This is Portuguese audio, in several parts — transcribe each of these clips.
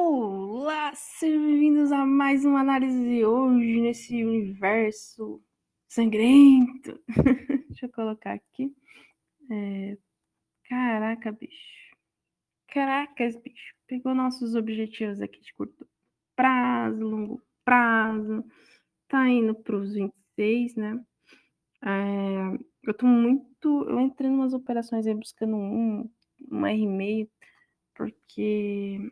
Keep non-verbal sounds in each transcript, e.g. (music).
Olá, sejam bem-vindos a mais uma análise hoje nesse universo sangrento. (laughs) Deixa eu colocar aqui. É... Caraca, bicho. Caracas, bicho. Pegou nossos objetivos aqui de curto prazo, longo prazo. Tá indo para os 26, né? É... Eu tô muito. Eu entrei em umas operações aí buscando um, um R meio, porque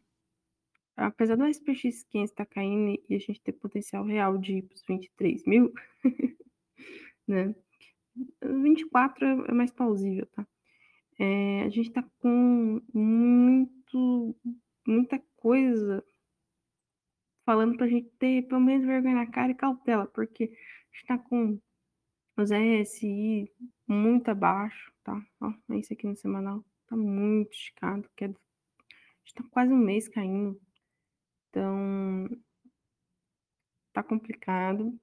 apesar do SPX 500 estar caindo e a gente ter potencial real de ir para os 23 mil, (laughs) né? 24 é, é mais plausível, tá? É, a gente tá com muito, muita coisa falando pra gente ter pelo menos vergonha na cara e cautela, porque a gente tá com os RSI muito abaixo, tá? Ó, esse aqui no semanal tá muito esticado, que é, a gente tá quase um mês caindo, então, tá complicado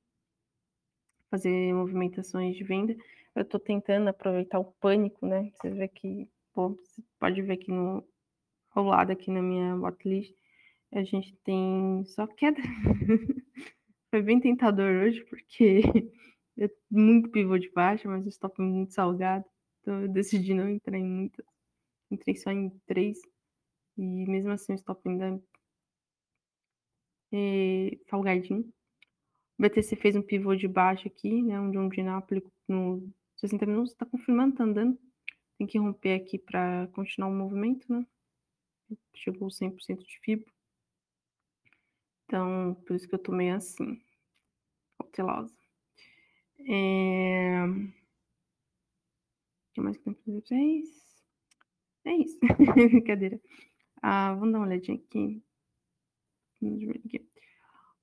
fazer movimentações de venda. Eu tô tentando aproveitar o pânico, né? Você vê que, pô, você pode ver aqui no ao lado aqui na minha watchlist, a gente tem só queda. (laughs) Foi bem tentador hoje, porque (laughs) é muito pivô de baixa, mas o stop é muito salgado. Então eu decidi não entrar em muitas. Entrei só em três. E mesmo assim o stop ainda é, salgadinho. O BTC fez um pivô de baixo aqui, né? Onde um dinápolis no 60 minutos está confirmando, tá andando. Tem que romper aqui para continuar o movimento, né? Chegou 100% de fibra. Então, por isso que eu tô meio assim, cautelosa. É... O que mais que tem pra vocês? É isso. (laughs) Brincadeira. Ah, vamos dar uma olhadinha aqui.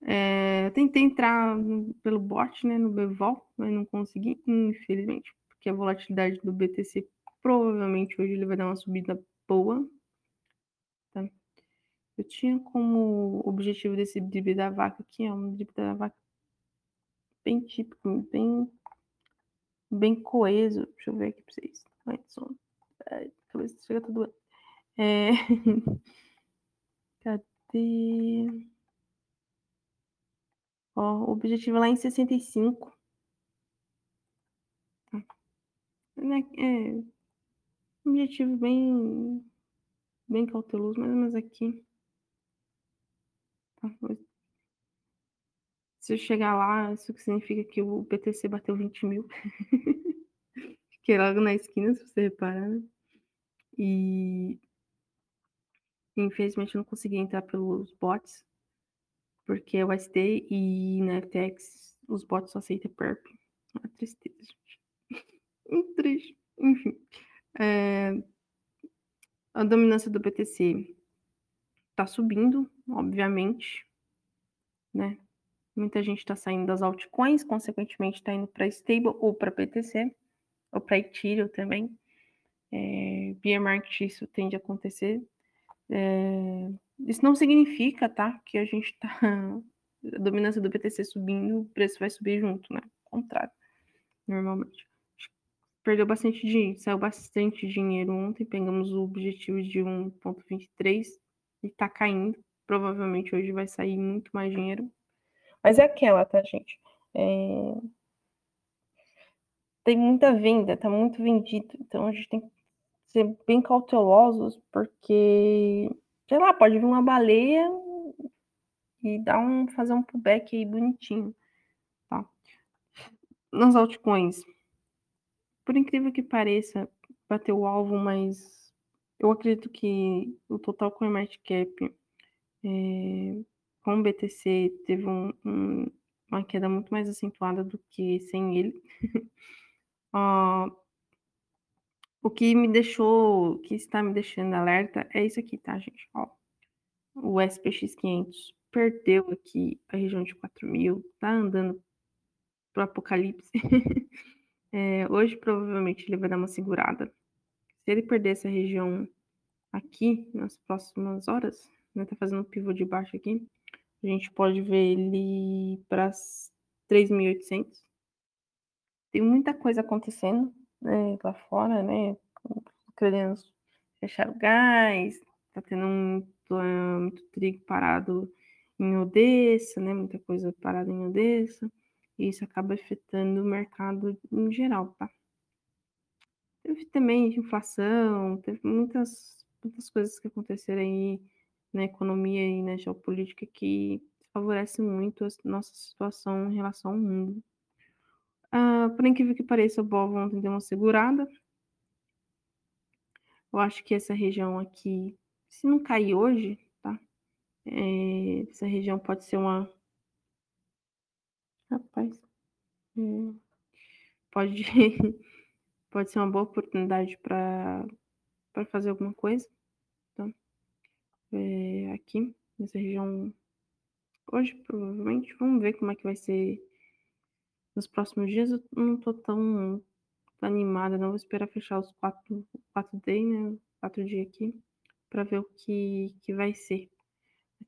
É, tentei entrar pelo bot, né, no Bevol, mas não consegui, infelizmente, porque a volatilidade do BTC provavelmente hoje ele vai dar uma subida boa. Tá? Eu tinha como objetivo desse drip da vaca aqui, é um drip da vaca bem típico, bem, bem coeso. Deixa eu ver aqui pra vocês. Ai, som. Ai, cabeça chega tudo. É... (laughs) Ó, o objetivo é lá em 65. Tá. Né, é, um objetivo bem, bem cauteloso, mais ou menos aqui. Tá. Se eu chegar lá, isso significa que o PTC bateu 20 mil. (laughs) Fiquei logo na esquina, se você reparar, né? E Infelizmente, eu não consegui entrar pelos bots, porque é o ST e na FTX os bots só aceitam perp. Uma tristeza, gente. (laughs) Muito triste. Enfim. É... A dominância do BTC tá subindo, obviamente, né? Muita gente está saindo das altcoins, consequentemente está indo para stable ou para BTC, ou para Ethereum também. É, market isso tende a acontecer. É, isso não significa, tá, que a gente tá (laughs) a dominância do BTC subindo, o preço vai subir junto, né? Ao contrário, normalmente. Perdeu bastante dinheiro, saiu bastante dinheiro ontem, pegamos o objetivo de 1.23 e tá caindo. Provavelmente hoje vai sair muito mais dinheiro. Mas é aquela, tá, gente? É... Tem muita venda, tá muito vendido. Então a gente tem que ser bem cautelosos, porque, sei lá, pode vir uma baleia e dar um, fazer um pullback aí bonitinho, tá? Nas altcoins, por incrível que pareça, bateu o alvo, mas eu acredito que o total com market cap é, com o BTC teve um, um, uma queda muito mais acentuada do que sem ele. uh, (laughs) O que me deixou, que está me deixando alerta é isso aqui, tá, gente? Ó, o SPX 500 perdeu aqui a região de 4 mil, tá andando pro apocalipse. (laughs) é, hoje, provavelmente, ele vai dar uma segurada. Se ele perder essa região aqui, nas próximas horas, né, tá fazendo um pivô de baixo aqui, a gente pode ver ele para 3.800. Tem muita coisa acontecendo, né, lá fora, né, querendo fechar o gás, tá tendo muito, muito trigo parado em Odessa, né? Muita coisa parada em Odessa. E isso acaba afetando o mercado em geral, tá? Teve também inflação, teve muitas, muitas coisas que aconteceram aí na economia e na geopolítica que favorecem muito a nossa situação em relação ao mundo. Uh, por incrível que pareça, o Bov ontem deu uma segurada. Eu acho que essa região aqui, se não cair hoje, tá? É, essa região pode ser uma. Rapaz. É, pode, (laughs) pode ser uma boa oportunidade para fazer alguma coisa. Tá? É, aqui, nessa região. Hoje, provavelmente, vamos ver como é que vai ser nos próximos dias. Eu não tô tão animada, não vou esperar fechar os quatro, quatro days, né? Quatro dias aqui, para ver o que, que vai ser.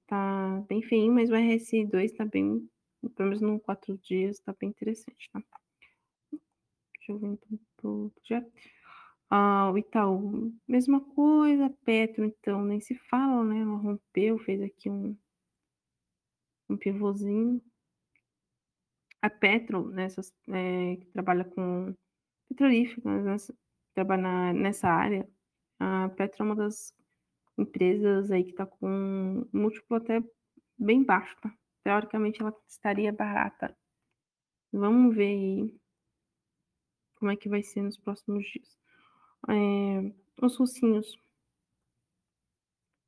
Tá bem feinho, mas o RS2 tá bem, pelo menos no quatro dias, tá bem interessante, tá? Deixa eu ver então pro já. Ah, o Itaú, mesma coisa, Petro, então, nem se fala, né? Ela rompeu, fez aqui um, um pivôzinho. A Petro, né, é, que trabalha com petrolíferas, né, trabalha nessa área, a Petro é uma das empresas aí que está com um múltiplo até bem baixo, tá? Teoricamente ela estaria barata. Vamos ver aí como é que vai ser nos próximos dias. É, os russinhos.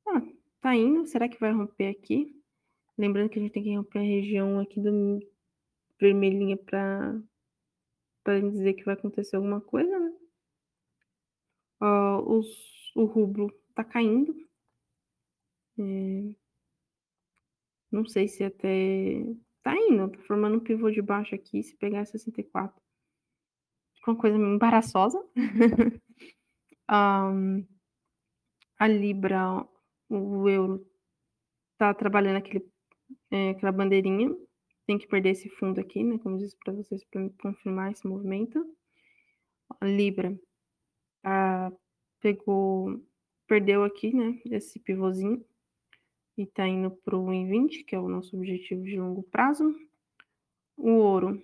Ah, tá indo. Será que vai romper aqui? Lembrando que a gente tem que romper a região aqui do vermelhinha para para dizer que vai acontecer alguma coisa, né? Uh, os, o rublo tá caindo. É, não sei se até. Tá indo, tá formando um pivô de baixo aqui. Se pegar 64, fica uma coisa embaraçosa. (laughs) um, a Libra, o euro, tá trabalhando aquele, é, aquela bandeirinha tem que perder esse fundo aqui, né? Como disse para vocês, para confirmar esse movimento. A Libra pegou, perdeu aqui, né? Esse pivôzinho e tá indo para o 1,20, que é o nosso objetivo de longo prazo. O ouro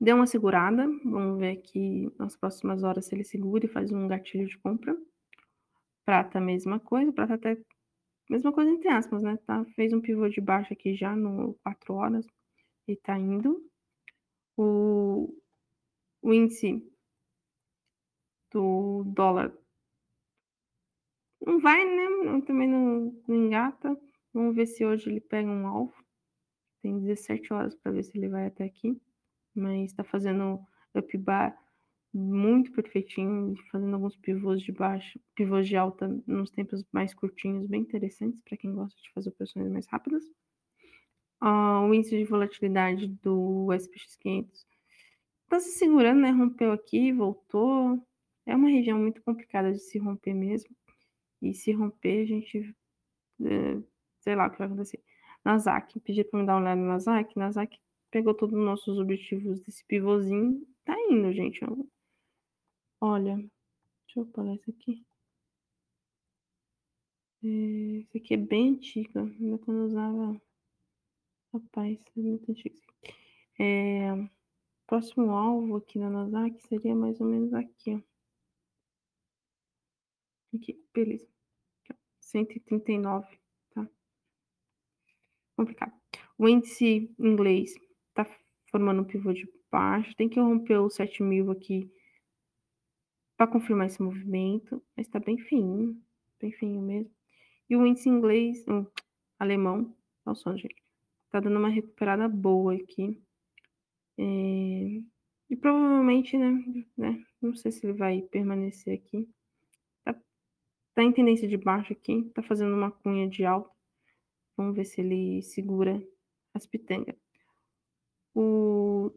deu uma segurada. Vamos ver aqui nas próximas horas se ele segura e faz um gatilho de compra. Prata, mesma coisa. Prata até Mesma coisa entre aspas, né? Tá, fez um pivô de baixo aqui já no 4 horas e tá indo. O, o índice do dólar não vai, né? Também não, não engata. Vamos ver se hoje ele pega um alvo. Tem 17 horas para ver se ele vai até aqui. Mas está fazendo up bar muito perfeitinho, fazendo alguns pivôs de baixo, pivôs de alta nos tempos mais curtinhos, bem interessantes para quem gosta de fazer operações mais rápidas. Uh, o índice de volatilidade do SPX 500 está se segurando, né? Rompeu aqui, voltou. É uma região muito complicada de se romper mesmo. E se romper, a gente. É, sei lá o que vai acontecer. Nasdaq, pedi para me dar uma olhada no Nasdaq. Nasdaq pegou todos os nossos objetivos desse pivôzinho. Tá indo, gente. Olha, deixa eu falar isso aqui. É, isso aqui é bem antiga, ainda quando eu usava. Rapaz, é muito antigo. É, próximo alvo aqui na Nasdaq seria mais ou menos aqui, ó. Aqui, beleza. Aqui, ó, 139, tá? Complicado. O índice inglês tá formando um pivô de baixo. Tem que romper o 7 mil aqui para confirmar esse movimento, mas está bem fininho, bem fininho mesmo. E o índice inglês, um, alemão, nossa, gente, tá dando uma recuperada boa aqui. É, e provavelmente, né, né, não sei se ele vai permanecer aqui. Tá, tá em tendência de baixo aqui, tá fazendo uma cunha de alta. Vamos ver se ele segura as pitangas. O,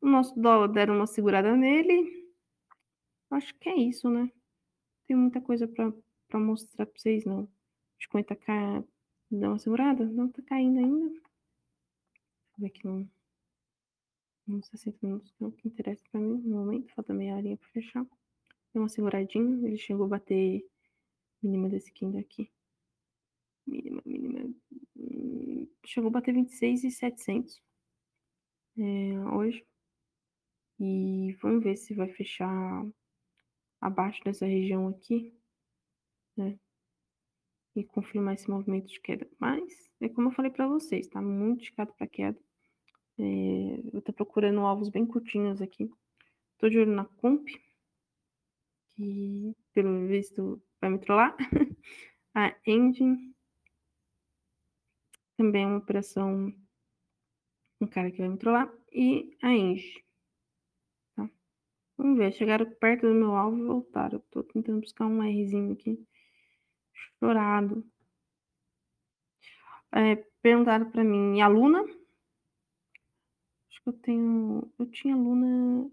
o nosso dólar deram uma segurada nele, Acho que é isso, né? Tem muita coisa para mostrar para vocês, não. Bitcoin tá cá, dá uma segurada? Não tá caindo ainda. Deixa eu ver aqui no, uns 60 minutos, que é o que interessa para mim no momento. Falta meia horinha para fechar. Deu uma seguradinha, ele chegou a bater Mínima desse candle aqui. Mínima, mínima. Hum, chegou a bater 26,700 é, hoje. E vamos ver se vai fechar abaixo dessa região aqui, né? E confirmar esse movimento de queda. Mas, é como eu falei para vocês, tá muito esticado para queda. É, eu tô procurando alvos bem curtinhos aqui. Tô de olho na Comp, que pelo visto vai me trollar. (laughs) a Engine também é uma operação um cara que vai me trollar e a Enge. Vamos ver, chegaram perto do meu alvo e voltaram. Eu tô tentando buscar um Rzinho aqui. Chorado. É, perguntaram para mim, e a Luna? Acho que eu tenho. Eu tinha Luna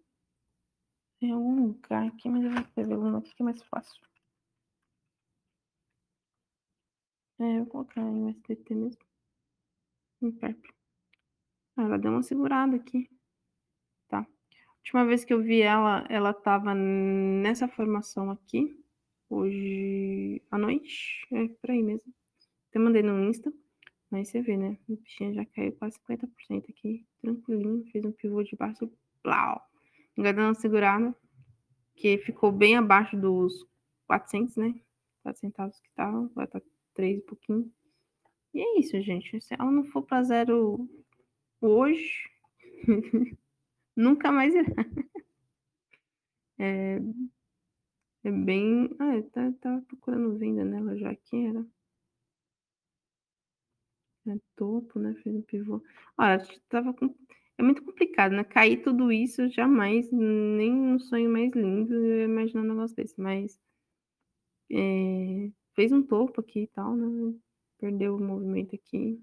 em algum lugar aqui, mas eu vou escrever Luna aqui que é mais fácil. É, eu vou colocar em SDT mesmo. Em perto. Ah, ela deu uma segurada aqui. Tá. Última vez que eu vi ela, ela tava nessa formação aqui. Hoje à noite. É por aí mesmo. Até mandei no Insta. Mas você vê, né? O bichinho já caiu quase 50% aqui. Tranquilinho. Fez um pivô de baixo. Dando uma segurada. Que ficou bem abaixo dos 400, né? 4 centavos que estavam. Vai estar tá 3 e pouquinho. E é isso, gente. Se ela não for para zero hoje, (laughs) nunca mais irá. (laughs) É, é bem. Ah, eu tava, tava procurando venda nela já que era. É topo, né? Fez um pivô. Olha, tava com... É muito complicado, né? Cair tudo isso, jamais, nem um sonho mais lindo eu ia imaginar um negócio desse, mas é, fez um topo aqui e tal, né? Perdeu o movimento aqui.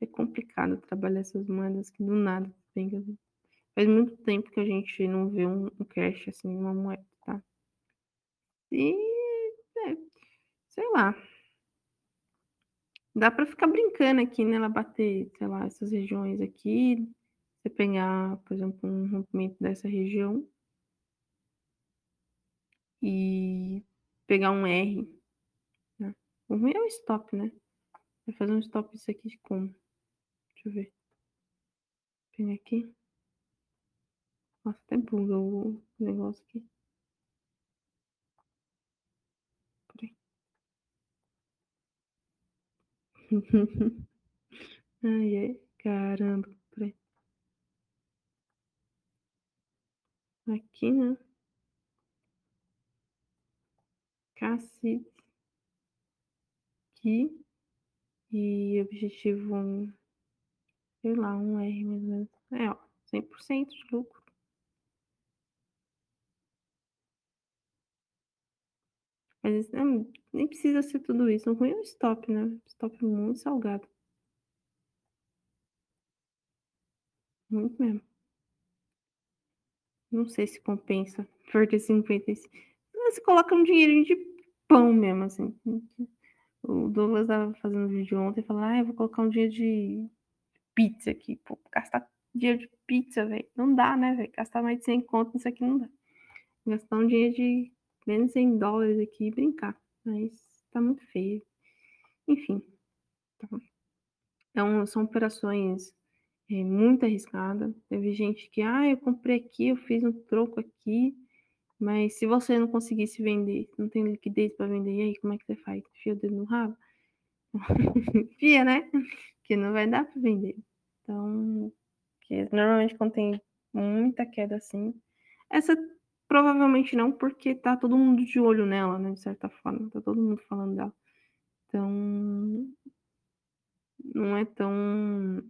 É complicado trabalhar essas moedas que do nada vem. Faz muito tempo que a gente não vê um, um cash assim, uma moeda, tá? E é, sei lá. Dá para ficar brincando aqui, né? Ela bater, sei lá, essas regiões aqui. Você pegar, por exemplo, um rompimento dessa região e pegar um R. Né? O ruim é o stop, né? Vai fazer um stop isso aqui como? Deixa eu ver. Vem aqui. Nossa, até buga o negócio aqui. Peraí. (laughs) ai, ai, caramba. Peraí. Aqui, né? Cacete. Aqui. E objetivo sei lá, um R mais ou menos. É, ó, 100% de lucro. Mas não, nem precisa ser tudo isso. O ruim é o stop, né? Stop muito salgado. Muito mesmo. Não sei se compensa. Perder 55. Você coloca um dinheirinho de pão mesmo, assim. O Douglas estava fazendo vídeo ontem e falou: Ah, eu vou colocar um dia de pizza aqui. Pô, gastar dinheiro de pizza, velho. Não dá, né, velho? Gastar mais de 100 conto nisso aqui não dá. Gastar um dinheiro de menos 100 dólares aqui e brincar. Mas tá muito feio. Enfim. Tá. Então, são operações é, muito arriscadas. Teve gente que, ah, eu comprei aqui, eu fiz um troco aqui. Mas se você não conseguisse vender, não tem liquidez para vender, e aí como é que você faz? Fia o dedo no rabo? (laughs) Fia, né? Que não vai dar para vender. Então, que normalmente quando tem muita queda assim, essa provavelmente não, porque tá todo mundo de olho nela, né? De certa forma, tá todo mundo falando dela. Então, não é tão.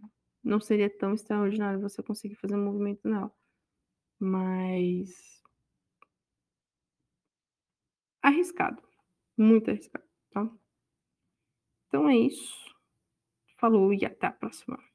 Não seria tão extraordinário você conseguir fazer um movimento nela. Mas. Arriscado. Muito arriscado, tá? Então é isso. Falou e até a próxima.